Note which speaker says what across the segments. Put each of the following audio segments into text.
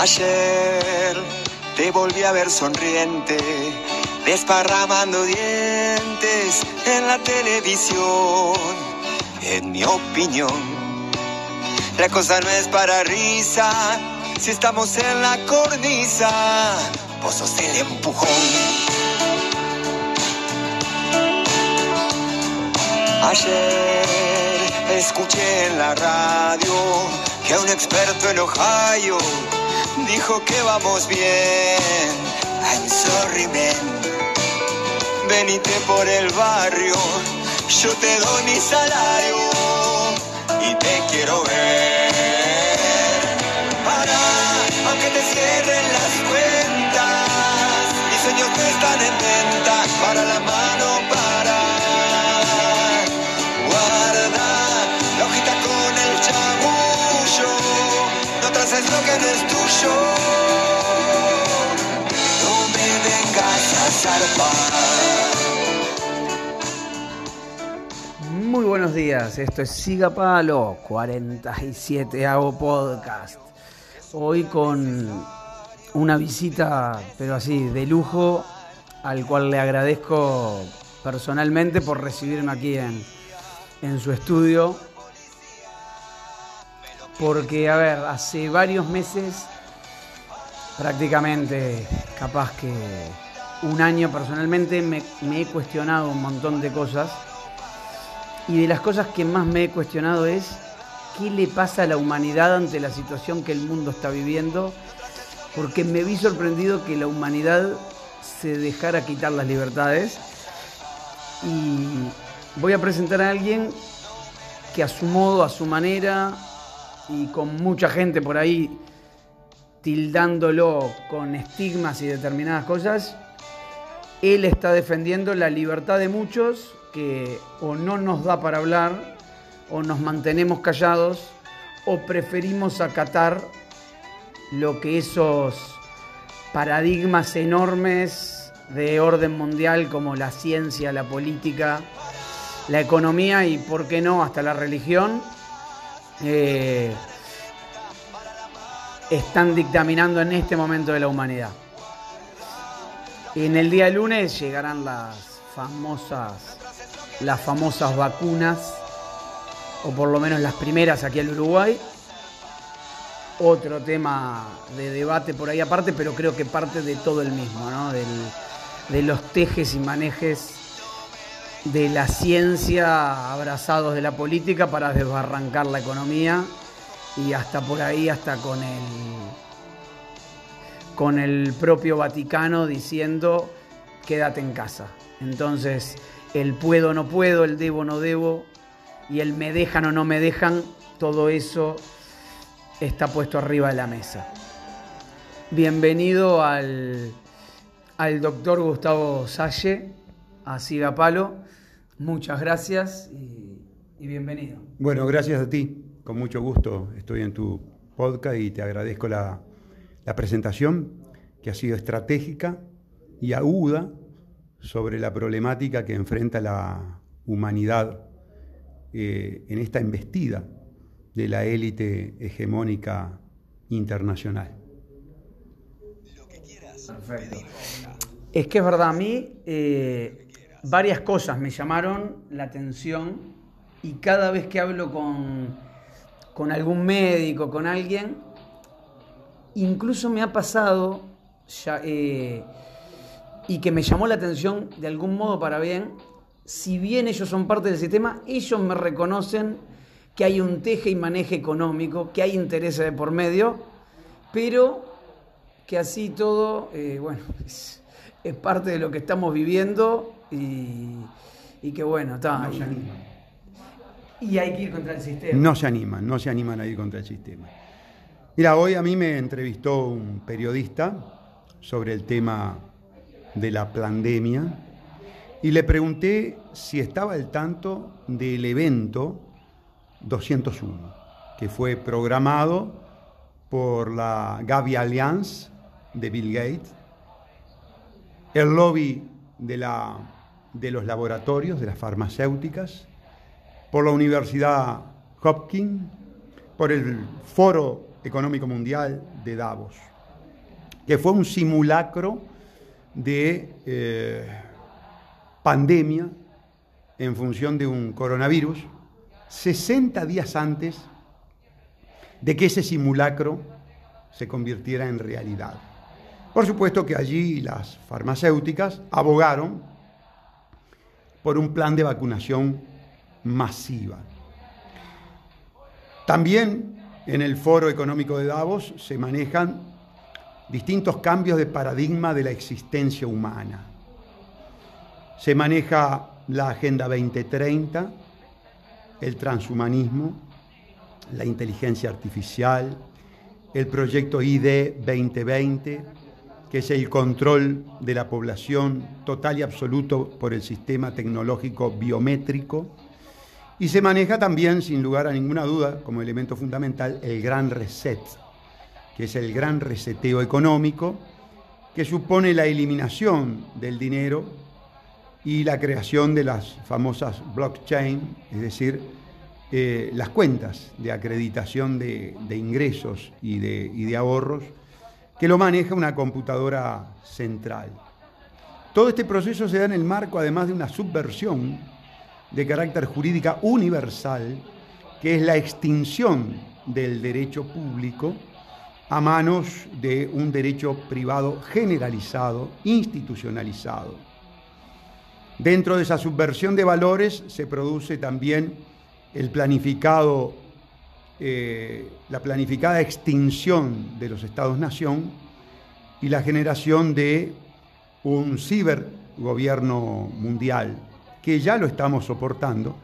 Speaker 1: Ayer te volví a ver sonriente, desparramando dientes en la televisión. En mi opinión, la cosa no es para risa, si estamos en la cornisa, vos sos el empujón. Ayer escuché en la radio que un experto en Ohio dijo que vamos bien. I'm sorry, man. Venite por el barrio, yo te doy mi salario y te quiero ver. Para, aunque te cierren las cuentas, mis sueños no están en venta. Para la mano, que no es tuyo. No me vengas a zarpar.
Speaker 2: Muy buenos días, esto es Siga Palo, 47 hago podcast. Hoy con una visita, pero así, de lujo, al cual le agradezco personalmente por recibirme aquí en, en su estudio. Porque, a ver, hace varios meses, prácticamente, capaz que un año personalmente, me, he cuestionado un montón de cosas. Y de las cosas que más me he cuestionado es qué le pasa a la humanidad ante la situación que el mundo está viviendo, porque me vi sorprendido que la humanidad se dejara quitar las libertades. Y voy a presentar a alguien que a su modo, a su manera, y con mucha gente por ahí tildándolo con estigmas y determinadas cosas, él está defendiendo la libertad de muchos que o no nos da para hablar, o nos mantenemos callados, o preferimos acatar lo que esos paradigmas enormes de orden mundial como la ciencia, la política, la economía y, por qué no, hasta la religión, eh, están dictaminando en este momento de la humanidad. En el día lunes llegarán las famosas las famosas vacunas, o por lo menos las primeras aquí al Uruguay. Otro tema de debate por ahí aparte, pero creo que parte de todo el mismo, ¿no? Del, de los tejes y manejes de la ciencia abrazados de la política para desbarrancar la economía y hasta por ahí, hasta con el, con el propio Vaticano diciendo quédate en casa. Entonces, el puedo no puedo, el debo no debo y el me dejan o no me dejan, todo eso está puesto arriba de la mesa. Bienvenido al, al doctor Gustavo Salle, a Sigapalo. Muchas gracias y, y bienvenido.
Speaker 3: Bueno, gracias a ti. Con mucho gusto estoy en tu podcast y te agradezco la, la presentación que ha sido estratégica y aguda sobre la problemática que enfrenta la humanidad eh, en esta embestida de la élite hegemónica internacional.
Speaker 2: Perfecto. Es que es verdad, a mí eh, varias cosas me llamaron la atención y cada vez que hablo con, con algún médico, con alguien, incluso me ha pasado eh, y que me llamó la atención de algún modo para bien, si bien ellos son parte del sistema, ellos me reconocen que hay un teje y maneje económico, que hay intereses de por medio, pero que así todo, eh, bueno, es, parte de lo que estamos viviendo y, y que bueno, está.
Speaker 3: No se animan.
Speaker 2: Y hay que ir contra el sistema.
Speaker 3: No se animan, no se animan a ir contra el sistema. Mira, hoy a mí me entrevistó un periodista sobre el tema de la pandemia y le pregunté si estaba al tanto del evento 201, que fue programado por la Gavi Alliance de Bill Gates, el lobby de, la, de los laboratorios, de las farmacéuticas, por la Universidad Hopkins, por el Foro Económico Mundial de Davos, que fue un simulacro de eh, pandemia en función de un coronavirus, 60 días antes de que ese simulacro se convirtiera en realidad. Por supuesto que allí las farmacéuticas abogaron por un plan de vacunación masiva. También en el Foro Económico de Davos se manejan distintos cambios de paradigma de la existencia humana. Se maneja la Agenda 2030, el transhumanismo, la inteligencia artificial, el proyecto ID 2020, que es el control de la población total y absoluto por el sistema tecnológico biométrico, y se maneja también, sin lugar a ninguna duda, como elemento fundamental, el gran reset, que es el gran reseteo económico, que supone la eliminación del dinero y la creación de las famosas blockchain, es decir, eh, las cuentas de acreditación de, ingresos y de, y de ahorros, que lo maneja una computadora central. Todo este proceso se da en el marco, además, de una subversión de carácter jurídica universal, que es la extinción del derecho público a manos de un derecho privado generalizado, institucionalizado. Dentro de esa subversión de valores se produce también el planificado, eh, la planificada extinción de los estados-nación y la generación de un cibergobierno mundial que ya lo estamos soportando,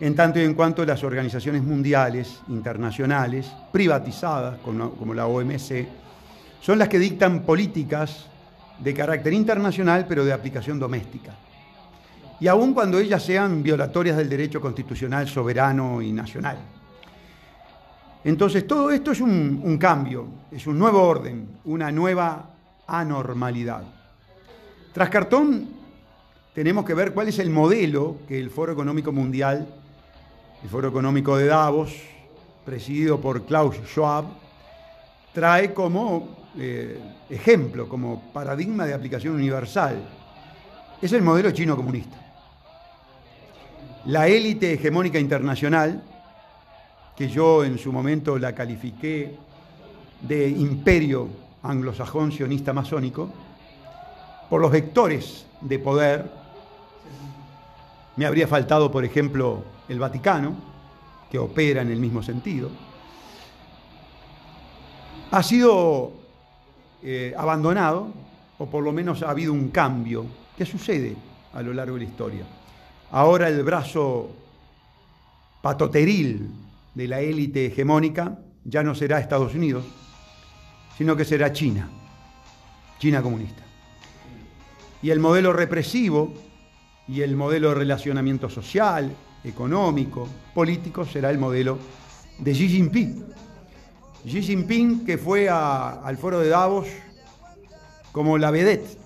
Speaker 3: en tanto y en cuanto las organizaciones mundiales, internacionales, privatizadas, como la OMC, son las que dictan políticas de carácter internacional, pero de aplicación doméstica. Y aun cuando ellas sean violatorias del derecho constitucional soberano y nacional. Entonces, todo esto es un, cambio, es un nuevo orden, una nueva anormalidad. Tras cartón tenemos que ver cuál es el modelo que el Foro Económico Mundial, el Foro Económico de Davos, presidido por Klaus Schwab, trae como eh, ejemplo, como paradigma de aplicación universal. Es el modelo chino comunista. La élite hegemónica internacional, que yo en su momento la califiqué de imperio anglosajón sionista masónico, por los vectores de poder me habría faltado, por ejemplo, el Vaticano, que opera en el mismo sentido. Ha sido eh, abandonado, o por lo menos ha habido un cambio que sucede a lo largo de la historia. Ahora el brazo patoteril de la élite hegemónica ya no será Estados Unidos, sino que será China, China comunista. Y el modelo represivo y el modelo de relacionamiento social, económico, político será el modelo de Xi Jinping. Xi Jinping que fue al foro de Davos como la vedette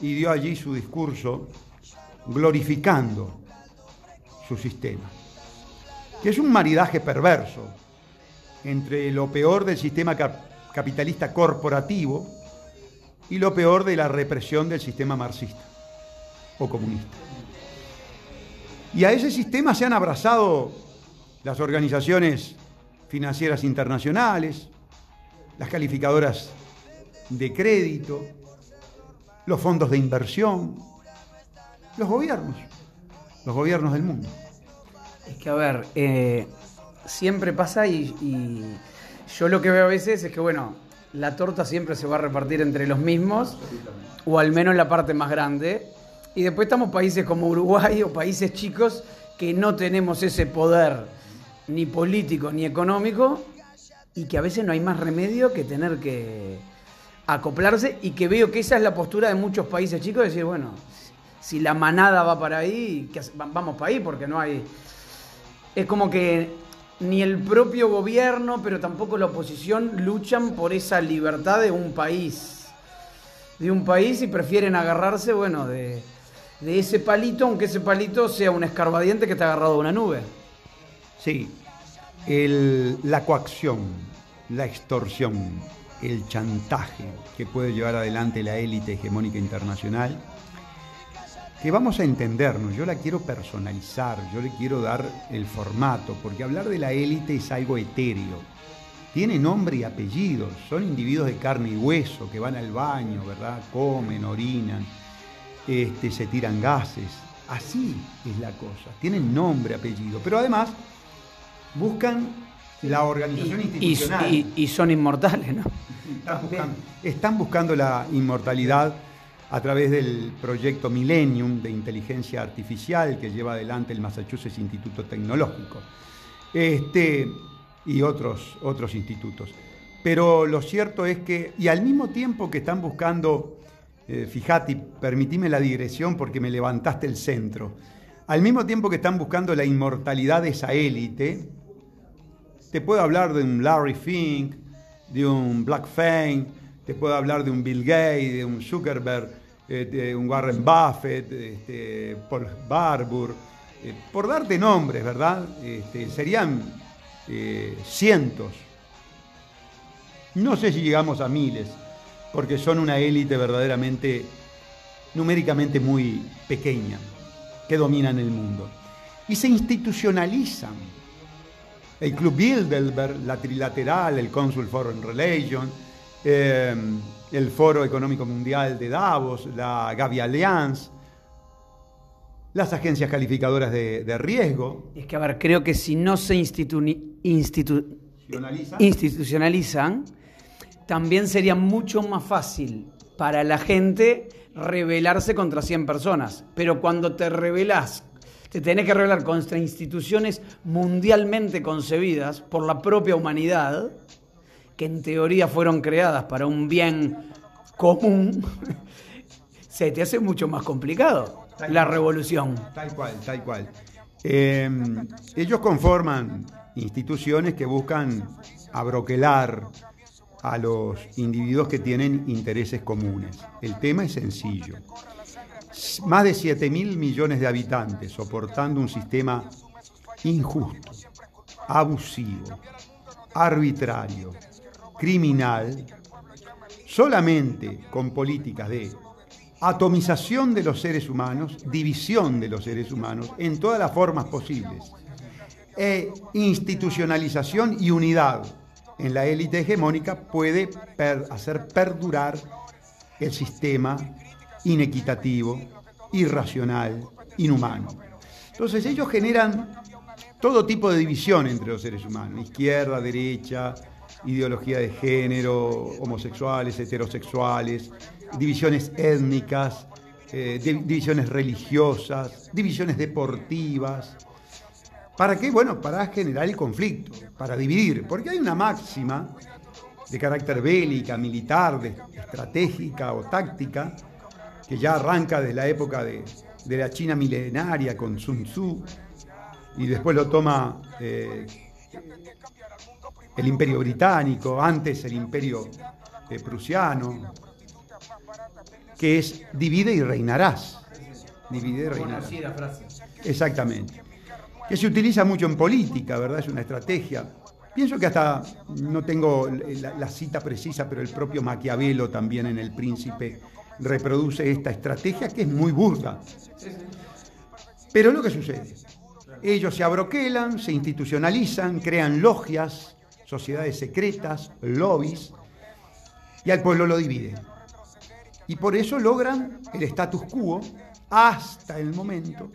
Speaker 3: y dio allí su discurso glorificando su sistema, que es un maridaje perverso entre lo peor del sistema capitalista corporativo y lo peor de la represión del sistema marxista o comunista. Y a ese sistema se han abrazado las organizaciones financieras internacionales, las calificadoras de crédito, los fondos de inversión, los gobiernos, los gobiernos del mundo.
Speaker 2: Es que, a ver, eh, siempre pasa y, yo lo que veo a veces es que, bueno, la torta siempre se va a repartir entre los mismos, o al menos la parte más grande, y después estamos países como Uruguay o países chicos que no tenemos ese poder ni político ni económico y que a veces no hay más remedio que tener que acoplarse y que veo que esa es la postura de muchos países chicos, decir, bueno, si la manada va para ahí, vamos para ahí porque no hay... Es como que ni el propio gobierno, pero tampoco la oposición luchan por esa libertad de un país. De un país y prefieren agarrarse, bueno, de, ese palito, aunque ese palito sea un escarbadiente que está agarrado a una nube.
Speaker 3: Sí, la coacción, la extorsión, el chantaje que puede llevar adelante la élite hegemónica internacional, que vamos a entendernos, yo la quiero personalizar, yo le quiero dar el formato, porque hablar de la élite es algo etéreo, tiene nombre y apellido, son individuos de carne y hueso que van al baño, ¿verdad? Comen, orinan, este, se tiran gases, así es la cosa, tienen nombre, apellido, pero además buscan la organización institucional.
Speaker 2: Y, son inmortales, ¿no?
Speaker 3: Están buscando, la inmortalidad a través del proyecto Millennium de inteligencia artificial que lleva adelante el Massachusetts Instituto Tecnológico este, y otros, otros institutos. Pero lo cierto es que, y al mismo tiempo que están buscando, eh, fíjate, permitime la digresión porque me levantaste el centro, al mismo tiempo que están buscando la inmortalidad de esa élite, te puedo hablar de un Larry Fink, de un Black Fang, te puedo hablar de un Bill Gates, de un Zuckerberg, eh, de un Warren Buffett, este, Paul Barbour, eh, por darte nombres, ¿verdad? Este, serían eh, cientos. No sé si llegamos a miles, porque son una élite verdaderamente, numéricamente muy pequeña, que dominan el mundo. Y se institucionalizan el Club Bilderberg, la Trilateral, el Consul Foreign Relations, em, el Foro Económico Mundial de Davos, la Gavi Alliance, las agencias calificadoras de, riesgo.
Speaker 2: Es que, a ver, creo que si no se institucionalizan, también sería mucho más fácil para la gente rebelarse contra 100 personas. Pero cuando te rebelas te tenés que revelar contra instituciones mundialmente concebidas por la propia humanidad, que en teoría fueron creadas para un bien común, se te hace mucho más complicado la revolución.
Speaker 3: Tal cual, tal cual. Em, ellos conforman instituciones que buscan abroquelar a los individuos que tienen intereses comunes. El tema es sencillo más de 7 mil millones de habitantes soportando un sistema injusto, abusivo, arbitrario, criminal, solamente con políticas de atomización de los seres humanos, división de los seres humanos en todas las formas posibles, e institucionalización y unidad en la élite hegemónica puede hacer perdurar el sistema inequitativo, irracional, inhumano. Entonces ellos generan todo tipo de división entre los seres humanos, izquierda, derecha, ideología de género, homosexuales, heterosexuales, divisiones étnicas, eh, divisiones religiosas, divisiones deportivas. ¿Para qué? Bueno, para generar el conflicto, para dividir, porque hay una máxima de carácter bélica, militar, estratégica o táctica, que ya arranca desde la época de, la China milenaria con Sun Tzu, y después lo toma eh, el imperio británico, antes el imperio eh, prusiano, que es divide y reinarás. Divide y reinarás. Exactamente. Que se utiliza mucho en política, ¿verdad? Es una estrategia. Pienso que hasta, no tengo la, la cita precisa, pero el propio Maquiavelo también en El Príncipe reproduce esta estrategia que es muy burda. Pero lo que sucede, ellos se abroquelan, se institucionalizan, crean logias, sociedades secretas, lobbies, y al pueblo lo dividen. Y por eso logran el status quo hasta el momento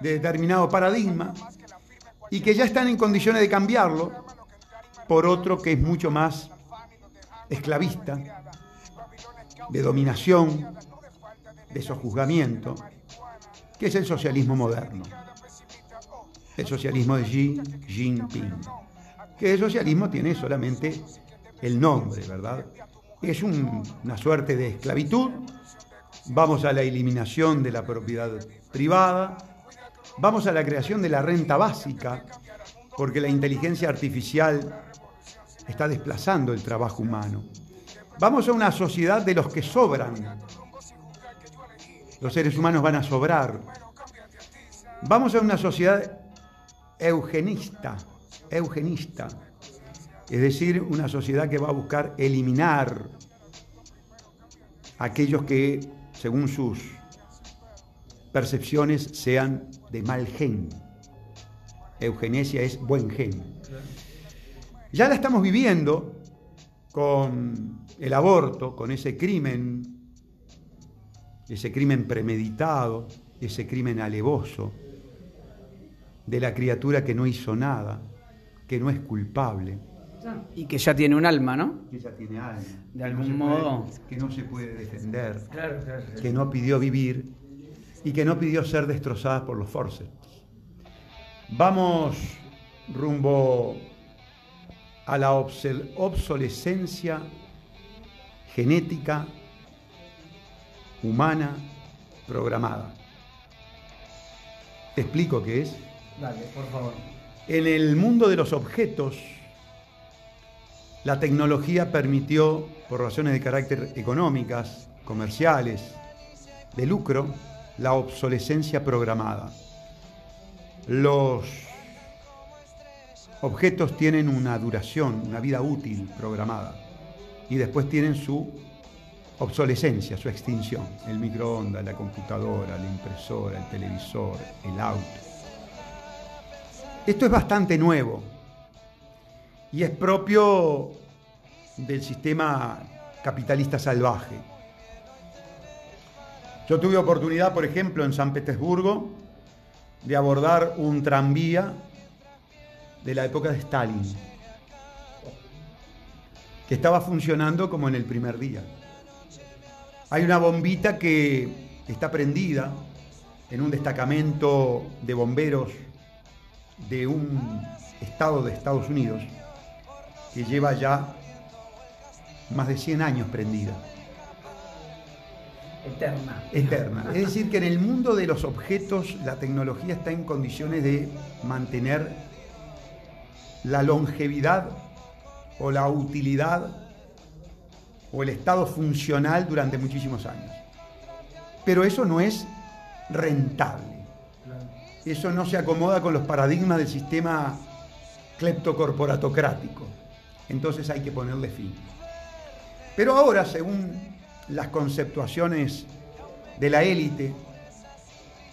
Speaker 3: de determinado paradigma y que ya están en condiciones de cambiarlo por otro que es mucho más esclavista, de dominación, de sojuzgamiento, que es el socialismo moderno. El socialismo de Xi Jinping. Que el socialismo tiene solamente el nombre, ¿verdad? Es una suerte de esclavitud. Vamos a la eliminación de la propiedad privada. Vamos a la creación de la renta básica, porque la inteligencia artificial está desplazando el trabajo humano. Vamos a una sociedad de los que sobran. Los seres humanos van a sobrar. Vamos a una sociedad eugenista, eugenista, Es decir, una sociedad que va a buscar eliminar aquellos que, según sus percepciones, sean de mal gen. Eugenesia es buen gen. Ya la estamos viviendo con el aborto, con ese crimen, ese crimen premeditado, ese crimen alevoso de la criatura que no hizo nada, que no es culpable.
Speaker 2: Y que ya tiene un alma, ¿no?
Speaker 3: Que ya tiene alma.
Speaker 2: De algún modo.
Speaker 3: que no se puede defender.
Speaker 2: Claro, claro,
Speaker 3: Que no pidió vivir y que no pidió ser destrozada por los forces. Vamos rumbo a la obsolescencia genética humana programada. ¿Te explico qué es?
Speaker 2: Dale, por favor.
Speaker 3: En el mundo de los objetos, la tecnología permitió, por razones de carácter económicas, comerciales, de lucro, la obsolescencia programada. Los objetos tienen una duración, una vida útil programada y después tienen su obsolescencia, su extinción. El microondas, la computadora, la impresora, el televisor, el auto. Esto es bastante nuevo y es propio del sistema capitalista salvaje. Yo tuve oportunidad, por ejemplo, en San Petersburgo, de abordar un tranvía de la época de Stalin, que estaba funcionando como en el primer día. Hay una bombita que está prendida en un destacamento de bomberos de un estado de Estados Unidos que lleva ya más de 100 años prendida.
Speaker 2: Eterna.
Speaker 3: Eterna. Es decir, que en el mundo de los objetos la tecnología está en condiciones de mantener la longevidad o la utilidad o el estado funcional durante muchísimos años. Pero eso no es rentable. Eso no se acomoda con los paradigmas del sistema cleptocorporatocrático. Entonces hay que ponerle fin. Pero ahora, según las conceptuaciones de la élite,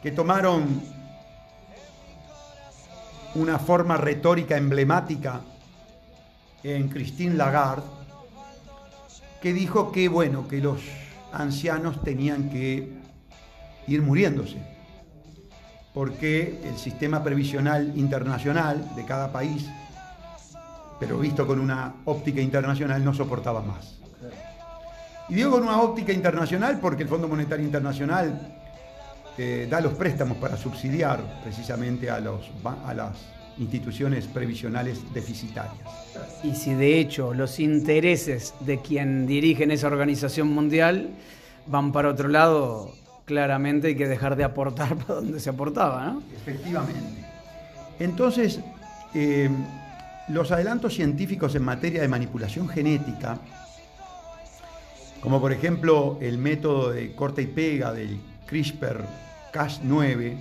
Speaker 3: que tomaron una forma retórica emblemática en Christine Lagarde, que dijo que, bueno, que los ancianos tenían que ir muriéndose, porque el sistema previsional internacional de cada país, pero visto con una óptica internacional, no soportaba más. Y digo con una óptica internacional porque el Fondo Monetario Internacional eh, da los préstamos para subsidiar precisamente a, los, a las instituciones previsionales deficitarias.
Speaker 2: Y si de hecho los intereses de quien dirigen esa organización mundial van para otro lado, claramente hay que dejar de aportar para donde se aportaba, ¿no?
Speaker 3: Efectivamente. Entonces, eh, los adelantos científicos en materia de manipulación genética, como por ejemplo el método de corta y pega del CRISPR-Cas9,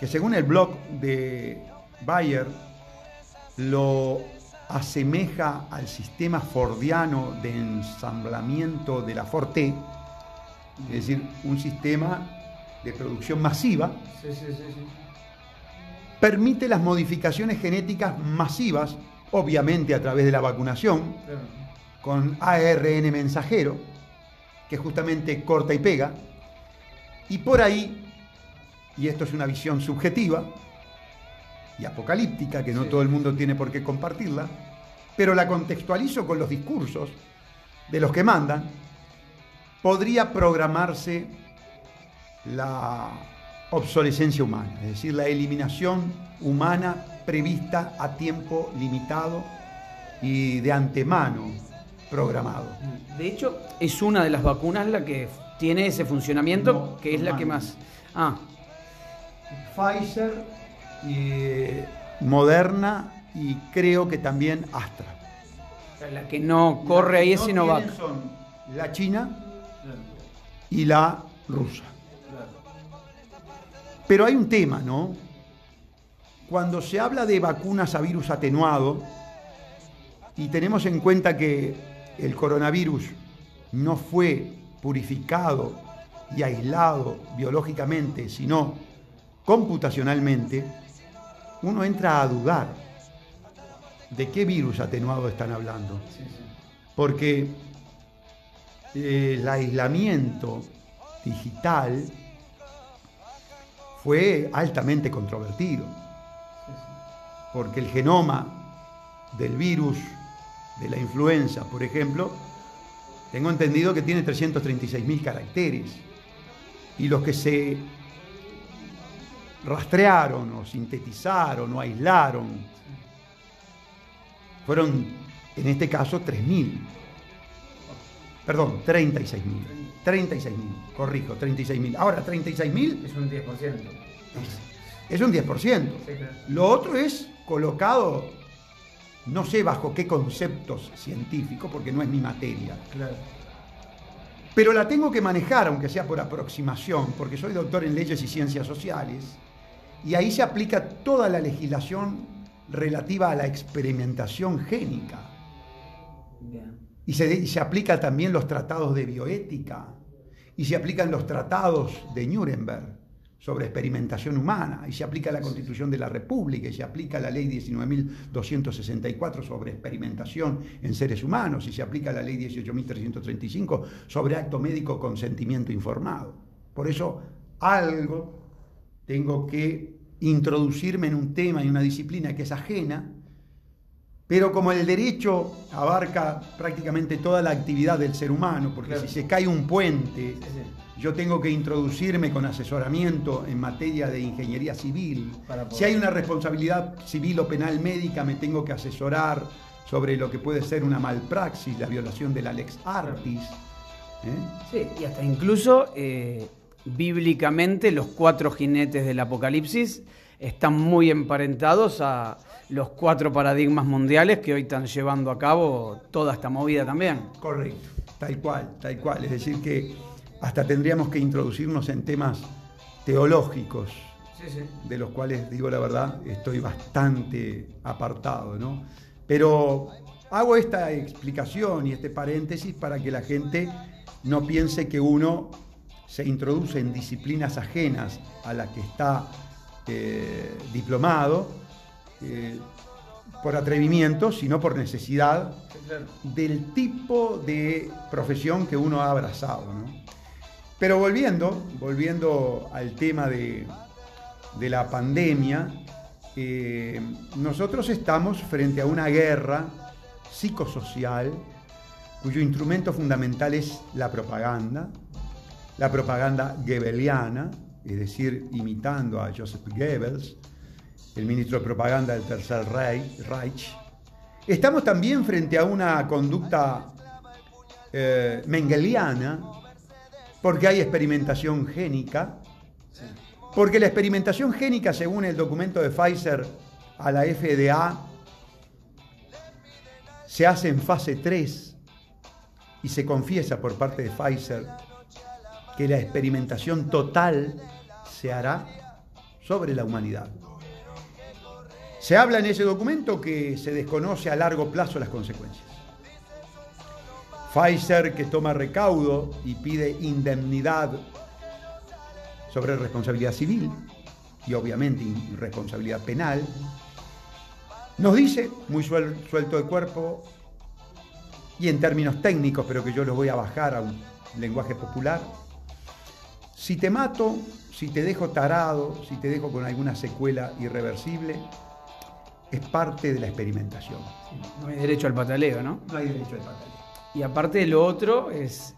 Speaker 3: que según el blog de Bayer lo asemeja al sistema fordiano de ensamblamiento de la Forte, es decir, un sistema de producción masiva, permite las modificaciones genéticas masivas, obviamente a través de la vacunación, con ARN mensajero, que justamente corta y pega, y por ahí, y esto es una visión subjetiva, y apocalíptica, que no todo el mundo tiene por qué compartirla, pero la contextualizo con los discursos de los que mandan, podría programarse la obsolescencia humana, es decir, la eliminación humana prevista a tiempo limitado y de antemano programado.
Speaker 2: De hecho, es una de las vacunas la que tiene ese funcionamiento, que es la que más... Ah.
Speaker 3: Pfizer Moderna y creo que también Astra.
Speaker 2: La que no corre ahí es Sinovac.
Speaker 3: Son la China y la rusa. Pero hay un tema, ¿no? Cuando se habla de vacunas a virus atenuado, y tenemos en cuenta que el coronavirus no fue purificado y aislado biológicamente, sino computacionalmente, uno entra a dudar de qué virus atenuado están hablando. Porque el aislamiento digital fue altamente controvertido. Porque el genoma del virus de la influenza, por ejemplo, tengo entendido que tiene 336.000 caracteres. Y los que se rastrearon o sintetizaron o aislaron fueron, en este caso, 3.000. Perdón, 36.000. 36.000, corrijo, 36.000. Ahora, 36.000...
Speaker 2: Es un 10%.
Speaker 3: Es, un 10%. Lo otro es colocado no sé bajo qué conceptos científicos, porque no es mi materia.
Speaker 2: Claro.
Speaker 3: Pero la tengo que manejar, aunque sea por aproximación, porque soy doctor en leyes y ciencias sociales, y ahí se aplica toda la legislación relativa a la experimentación génica. Y se, y se aplica también los tratados de bioética, y se aplican los tratados de Nuremberg sobre experimentación humana, y se aplica la Constitución de la República, y se aplica la Ley 19.264 sobre experimentación en seres humanos, y se aplica la Ley 18.335 sobre acto médico consentimiento informado. Por eso algo tengo que introducirme en un tema y una disciplina que es ajena, pero como el derecho abarca prácticamente toda la actividad del ser humano, porque si se cae un puente, yo tengo que introducirme con asesoramiento en materia de ingeniería civil. Si hay una responsabilidad civil o penal médica, me tengo que asesorar sobre lo que puede ser una malpraxis, la violación de la lex artis.
Speaker 2: ¿eh? Sí, y hasta incluso eh, bíblicamente los cuatro jinetes del Apocalipsis están muy emparentados a los cuatro paradigmas mundiales que hoy están llevando a cabo toda esta movida también.
Speaker 3: Correcto, tal cual, tal cual. Es decir, que hasta tendríamos que introducirnos en temas teológicos, de los cuales, digo la verdad, estoy bastante apartado, ¿no? Pero hago esta explicación y este paréntesis para que la gente no piense que uno se introduce en disciplinas ajenas a las que está eh, diplomado eh, por atrevimiento, sino por necesidad del tipo de profesión que uno ha abrazado. Pero volviendo, volviendo al tema de, la pandemia, eh, nosotros estamos frente a una guerra psicosocial cuyo instrumento fundamental es la propaganda, la propaganda goebbeliana, es decir, imitando a Joseph Goebbels, el ministro de propaganda del Tercer Reich. Estamos también frente a una conducta eh, mengeliana, porque hay experimentación génica, porque la experimentación génica, según el documento de Pfizer a la FDA, se hace en fase 3 y se confiesa por parte de Pfizer que la experimentación total se hará sobre la humanidad. Se habla en ese documento que se desconoce a largo plazo las consecuencias. Pfizer que toma recaudo y pide indemnidad sobre responsabilidad civil y obviamente responsabilidad penal, nos dice, muy suelto de cuerpo y en términos técnicos, pero que yo los voy a bajar a un lenguaje popular, si te mato, si te dejo tarado, si te dejo con alguna secuela irreversible, es parte de la experimentación.
Speaker 2: No hay derecho al pataleo, ¿no?
Speaker 3: No hay derecho al pataleo.
Speaker 2: Y aparte de lo otro, es,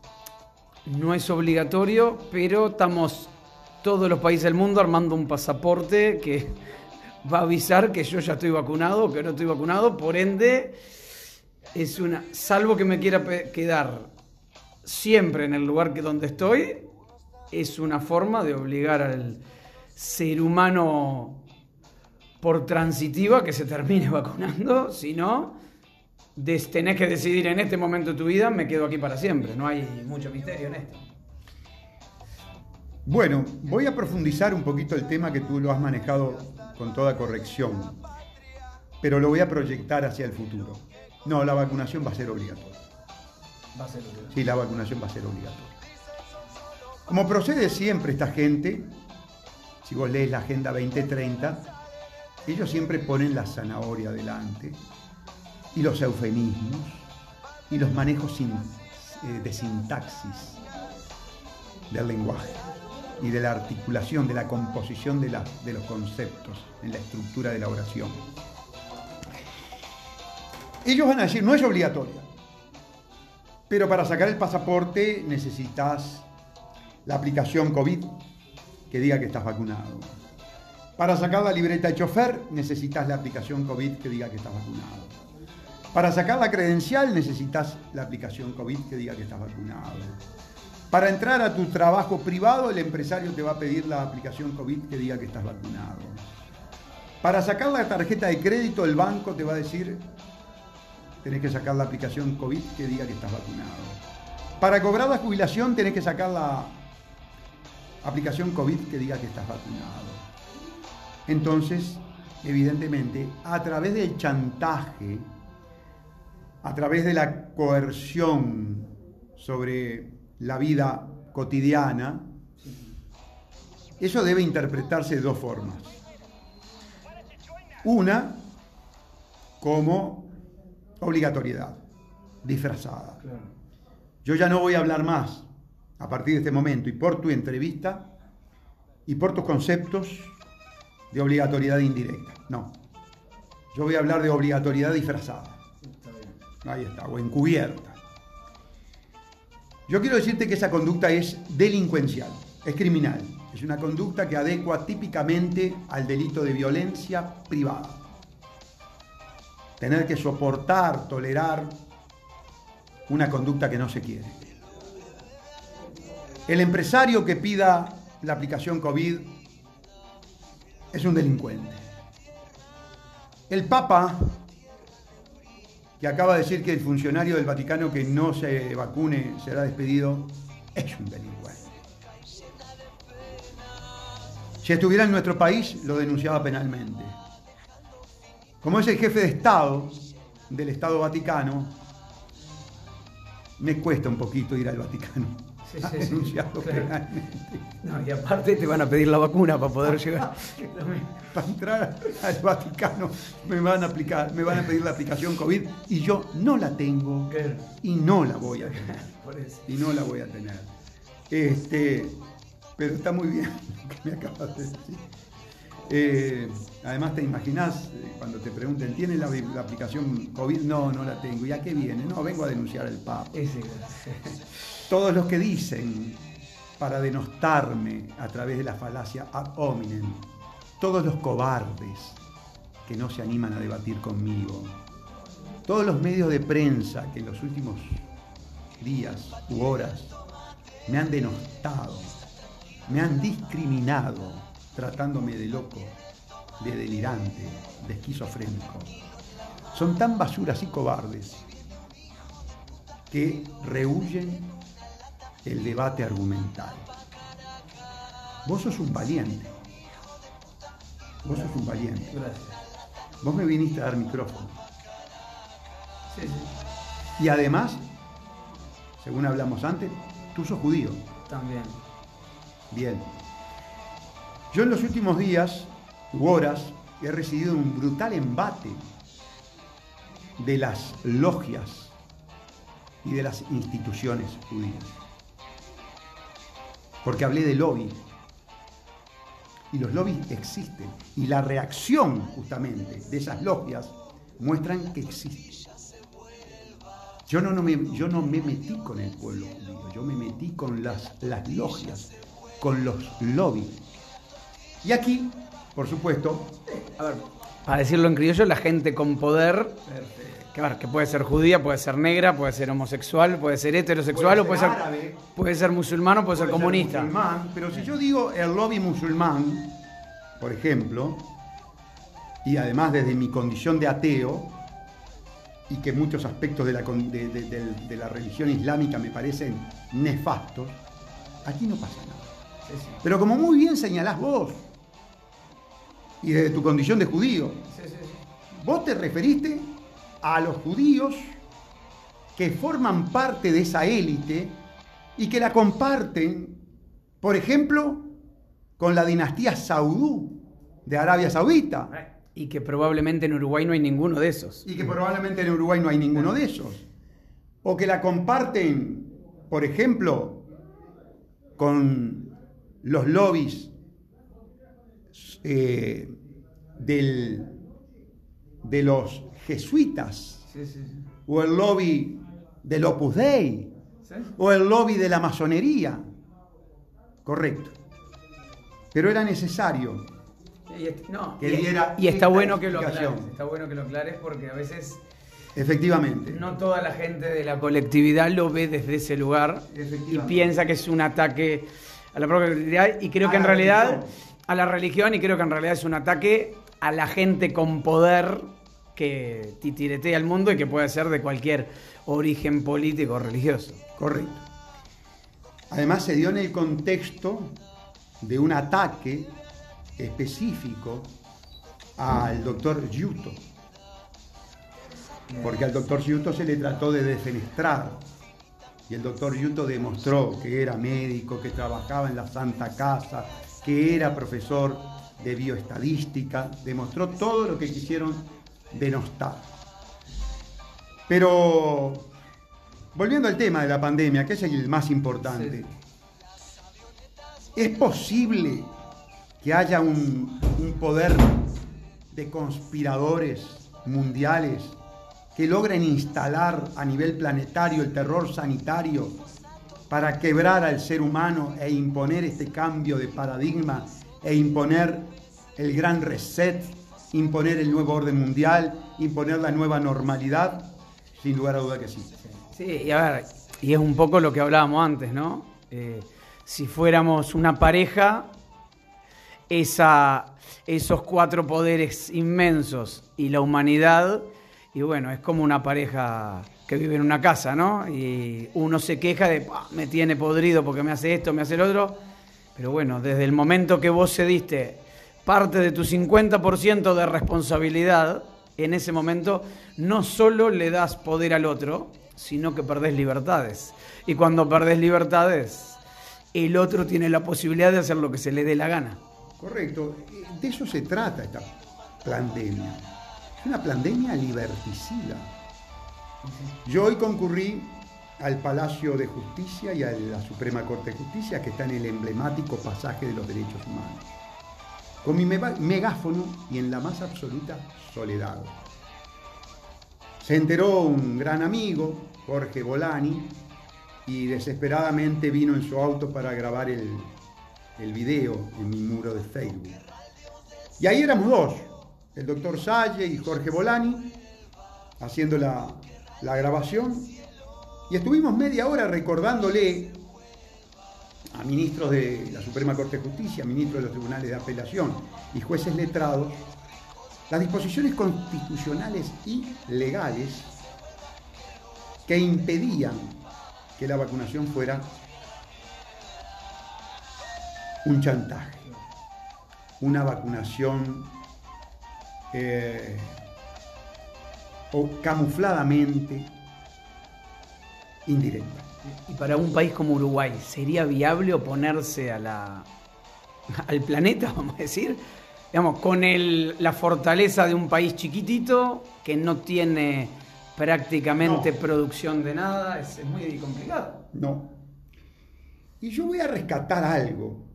Speaker 2: no es obligatorio, pero estamos todos los países del mundo armando un pasaporte que va a avisar que yo ya estoy vacunado o que no estoy vacunado, por ende, es una, salvo que me quiera quedar siempre en el lugar que donde estoy, es una forma de obligar al ser humano por transitiva que se termine vacunando, si no, tenés que decidir en este momento de tu vida, me quedo aquí para siempre. No hay mucho misterio en esto.
Speaker 3: Bueno, voy a profundizar un poquito el tema que tú lo has manejado con toda corrección, pero lo voy a proyectar hacia el futuro. No, la vacunación va a ser obligatoria.
Speaker 2: Va a ser obligatorio.
Speaker 3: Sí, la vacunación va a ser obligatoria. Como procede siempre esta gente, si vos lees la Agenda 2030, ellos siempre ponen la zanahoria delante y los eufemismos y los manejos eh, de sintaxis del lenguaje y de la articulación, de la composición de, de los conceptos en la estructura de la oración. Ellos van a decir, no es obligatoria, pero para sacar el pasaporte necesitas la aplicación COVID que diga que estás vacunado. Para sacar la libreta de chofer necesitas la aplicación COVID que diga que estás vacunado. Para sacar la credencial necesitas la aplicación COVID que diga que estás vacunado. Para entrar a tu trabajo privado el empresario te va a pedir la aplicación COVID que diga que estás vacunado. Para sacar la tarjeta de crédito el banco te va a decir tenés que sacar la aplicación COVID que diga que estás vacunado. Para cobrar la jubilación tenés que sacar la aplicación COVID que diga que estás vacunado. Entonces, evidentemente, a través del chantaje, a través de la coerción sobre la vida cotidiana, eso debe interpretarse de dos formas. Una, como obligatoriedad, disfrazada. Yo ya no voy a hablar más a partir de este momento y por tu entrevista y por tus conceptos de obligatoriedad indirecta. No. Yo voy a hablar de obligatoriedad disfrazada.
Speaker 2: Está bien.
Speaker 3: Ahí está, o encubierta. Yo quiero decirte que esa conducta es delincuencial, es criminal. Es una conducta que adecua típicamente al delito de violencia privada. Tener que soportar, tolerar una conducta que no se quiere. El empresario que pida la aplicación COVID es un delincuente. El Papa, que acaba de decir que el funcionario del Vaticano que no se vacune será despedido, es un delincuente. Si estuviera en nuestro país, lo denunciaba penalmente. Como es el jefe de Estado del Estado Vaticano, me cuesta un poquito ir al Vaticano
Speaker 2: Sí, sí, claro. No, y aparte te van a pedir la vacuna para poder llegar.
Speaker 3: Para entrar al Vaticano me van a aplicar, me van a pedir la aplicación COVID y yo no la tengo
Speaker 2: Claro.
Speaker 3: y no la voy a tener.
Speaker 2: Por eso.
Speaker 3: y no la voy a tener. Este, pero está muy bien lo que me acabas de decir. Eh, además, te imaginas eh, cuando te pregunten, ¿tiene la, la aplicación COVID? No, no la tengo. ¿Y a qué viene? No, vengo a denunciar al Papa. Todos los que dicen para denostarme a través de la falacia ad hominem, todos los cobardes que no se animan a debatir conmigo, todos los medios de prensa que en los últimos días u horas me han denostado, me han discriminado, tratándome de loco, de delirante, de esquizofrénico. Son tan basuras y cobardes que rehuyen el debate argumental. Vos sos un valiente. Vos sos un valiente.
Speaker 2: Gracias.
Speaker 3: Vos me viniste a dar micrófono.
Speaker 2: Sí, sí.
Speaker 3: Y además, según hablamos antes, tú sos judío.
Speaker 2: También.
Speaker 3: Bien. Yo en los últimos días u horas he recibido un brutal embate de las logias y de las instituciones judías. Porque hablé de lobby. Y los lobbies existen. Y la reacción justamente de esas logias muestran que existen. Yo no, no me, yo no me metí con el pueblo judío, yo me metí con las, las logias, con los lobbies. Y aquí, por supuesto,
Speaker 2: A ver, para decirlo en criollo, la gente con poder, que, ver, que puede ser judía, puede ser negra, puede ser homosexual, puede ser heterosexual,
Speaker 3: Puede ser
Speaker 2: o puede ser,
Speaker 3: árabe.
Speaker 2: puede ser musulmán o puede, ser comunista.
Speaker 3: musulmán, pero si yo digo el lobby musulmán, por ejemplo, y además desde mi condición de ateo, y que muchos aspectos de la, de- de- de la religión islámica me parecen nefastos, aquí no pasa nada. Pero como muy bien señalás vos, y desde tu condición de judío,
Speaker 2: Sí, sí, sí.
Speaker 3: vos te referiste a los judíos que forman parte de esa élite y que la comparten, por ejemplo, con la dinastía saudú de Arabia Saudita.
Speaker 2: Y que probablemente en Uruguay no hay ninguno de esos.
Speaker 3: Y que probablemente en Uruguay no hay ninguno de esos. O que la comparten, por ejemplo, con los lobbies eh, del, de los jesuitas, o el lobby del Opus Dei, o el lobby de la masonería. Correcto. Pero era necesario
Speaker 2: y, no,
Speaker 3: que diera
Speaker 2: y está bueno que lo aclares, está bueno que lo aclares porque a veces
Speaker 3: Efectivamente.
Speaker 2: No toda la gente de la colectividad lo ve desde ese lugar y piensa que es un ataque a la propia colectividad y creo que en realidad a la religión y creo que en realidad es un ataque a la gente con poder que titiretea al mundo y que puede ser de cualquier origen político o religioso.
Speaker 3: Correcto. Además se dio en el contexto de un ataque específico al doctor Yuto porque al doctor Yuto se le trató de defenestrar. Y el doctor Yuto demostró que era médico, que trabajaba en la Santa Casa, que era profesor de bioestadística, demostró todo lo que quisieron denostar. Pero volviendo al tema de la pandemia, que es el más importante, ¿es posible que haya un, un poder de conspiradores mundiales que logren instalar a nivel planetario el terror sanitario para quebrar al ser humano e imponer este cambio de paradigma e imponer el gran reset, imponer el nuevo orden mundial, imponer la nueva normalidad? Sin lugar a duda que sí.
Speaker 2: Sí, y a ver, y es un poco lo que hablábamos antes, ¿no? Eh, si fuéramos una pareja, esa, esos cuatro poderes inmensos y la humanidad y bueno, es como una pareja que vive en una casa, ¿no? Y uno se queja de, me tiene podrido porque me hace esto, me hace el otro. Pero bueno, desde el momento que vos cediste parte de tu 50% de responsabilidad, en ese momento no solo le das poder al otro, sino que perdés libertades. Y cuando perdés libertades, el otro tiene la posibilidad de hacer lo que se le dé la gana.
Speaker 3: Correcto. De eso se trata esta pandemia es una pandemia liberticida. Yo hoy concurrí al Palacio de Justicia y a la Suprema Corte de Justicia, que está en el emblemático pasaje de los derechos humanos, con mi megáfono y en la más absoluta soledad. Se enteró un gran amigo, Jorge Bolani, y desesperadamente vino en su auto para grabar el, el video en mi muro de Facebook. Y ahí éramos dos, el doctor Salle y Jorge Bolani haciendo la, grabación. Y estuvimos media hora recordándole a ministros de la Suprema Corte de Justicia, ministros de los tribunales de apelación y jueces letrados, las disposiciones constitucionales y legales que impedían que la vacunación fuera un chantaje, una vacunación eh, o camufladamente indirecta.
Speaker 2: Y para un país como Uruguay, ¿sería viable oponerse a la, al planeta, vamos a decir? Digamos, con el, la fortaleza de un país chiquitito que no tiene prácticamente producción de nada, es, es muy complicado.
Speaker 3: No. Y yo voy a rescatar algo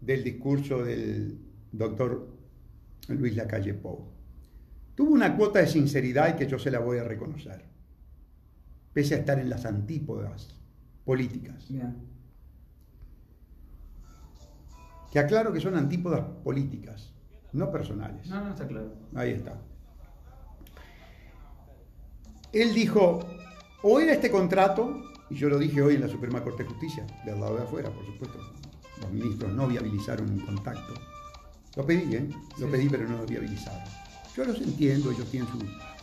Speaker 3: del discurso del doctor Luis Lacalle Pou. Tuvo una cuota de sinceridad y que yo se la voy a reconocer, pese a estar en las antípodas políticas. Que aclaro que son antípodas políticas, no personales.
Speaker 2: No, no está claro.
Speaker 3: Ahí está. Él dijo, o era este contrato, y yo lo dije hoy en la Suprema Corte de Justicia, del lado de afuera, por supuesto, los ministros no viabilizaron un contacto lo pedí, ¿eh? Lo pedí, pero no lo viabilizado. Yo los entiendo, ellos tienen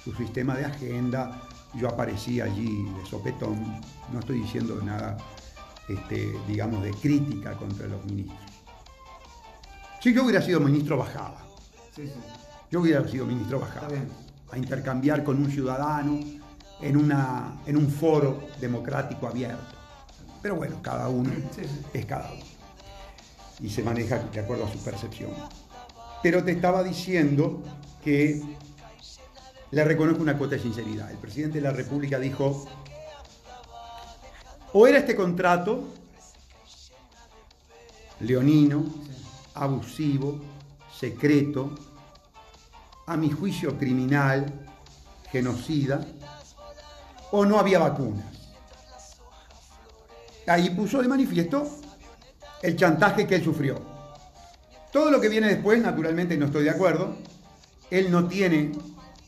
Speaker 3: su, sistema de agenda. Yo aparecí allí de sopetón. No estoy diciendo nada, este, digamos, de crítica contra los ministros. Si yo hubiera sido ministro, bajaba. Sí, sí. Yo hubiera sido ministro, bajaba. a intercambiar con un ciudadano en, una, en un foro democrático abierto. Pero bueno, cada uno es cada uno. Y se maneja de acuerdo a su percepción. Pero te estaba diciendo que le reconozco una cuota de sinceridad. El presidente de la República dijo, o era este contrato leonino, abusivo, secreto, a mi juicio criminal, genocida, o no había vacunas. Ahí puso de manifiesto el chantaje que él sufrió. Todo lo que viene después, naturalmente no estoy de acuerdo. Él no tiene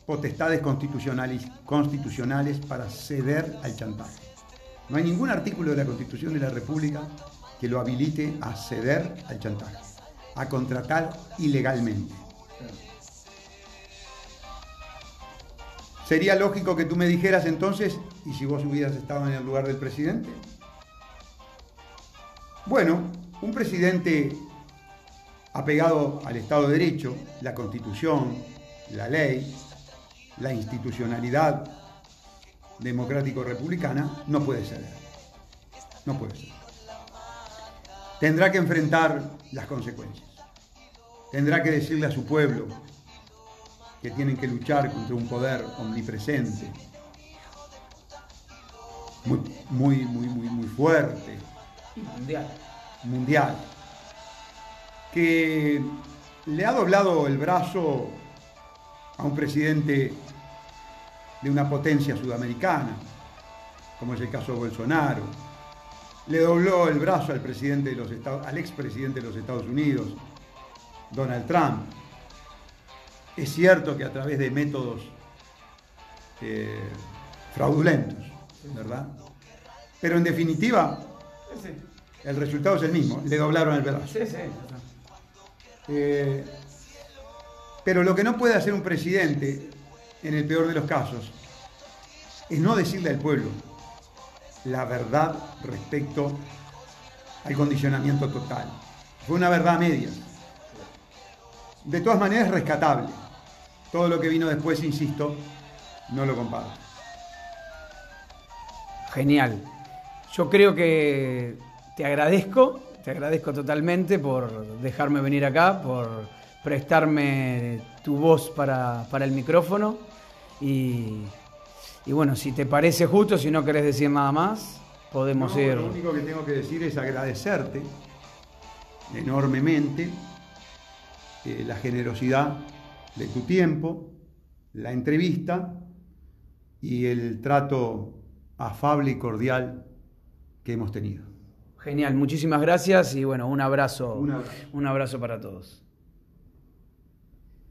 Speaker 3: potestades constitucionales, para ceder al chantaje. No hay ningún artículo de la Constitución de la República que lo habilite a ceder al chantaje, a contratar ilegalmente. Sería lógico que tú me dijeras entonces, ¿y si vos hubieras estado en el lugar del presidente? Bueno, un presidente apegado al Estado de Derecho, la Constitución, la ley, la institucionalidad democrático-republicana, no puede ceder. No puede ser. Tendrá que enfrentar las consecuencias. Tendrá que decirle a su pueblo que tienen que luchar contra un poder omnipresente, muy, muy, muy, muy, muy fuerte.
Speaker 2: Mundial.
Speaker 3: Mundial. Que le ha doblado el brazo a un presidente de una potencia sudamericana, como es el caso de Bolsonaro. Le dobló el brazo al presidente de los Estados, al expresidente de los Estados Unidos, Donald Trump. Es cierto que a través de métodos eh, fraudulentos, ¿verdad? Pero en definitiva, el resultado es el mismo. Le doblaron el brazo.
Speaker 2: Sí, sí.
Speaker 3: Eh, pero lo que no puede hacer un presidente, en el peor de los casos, es no decirle al pueblo la verdad respecto al condicionamiento total. Fue una verdad media. De todas maneras, rescatable. Todo lo que vino después, insisto, no lo comparto.
Speaker 2: Genial. Yo creo que te agradezco, te agradezco totalmente por dejarme venir acá, por prestarme tu voz para, para el micrófono y, y, bueno, si te parece justo, si no querés decir nada más, podemos
Speaker 3: No,
Speaker 2: ir...
Speaker 3: Lo único que tengo que decir es agradecerte enormemente eh, la generosidad de tu tiempo, la entrevista y el trato afable y cordial que hemos tenido.
Speaker 2: Genial, muchísimas gracias y bueno, un abrazo,
Speaker 3: Un abrazo.
Speaker 2: un abrazo para todos.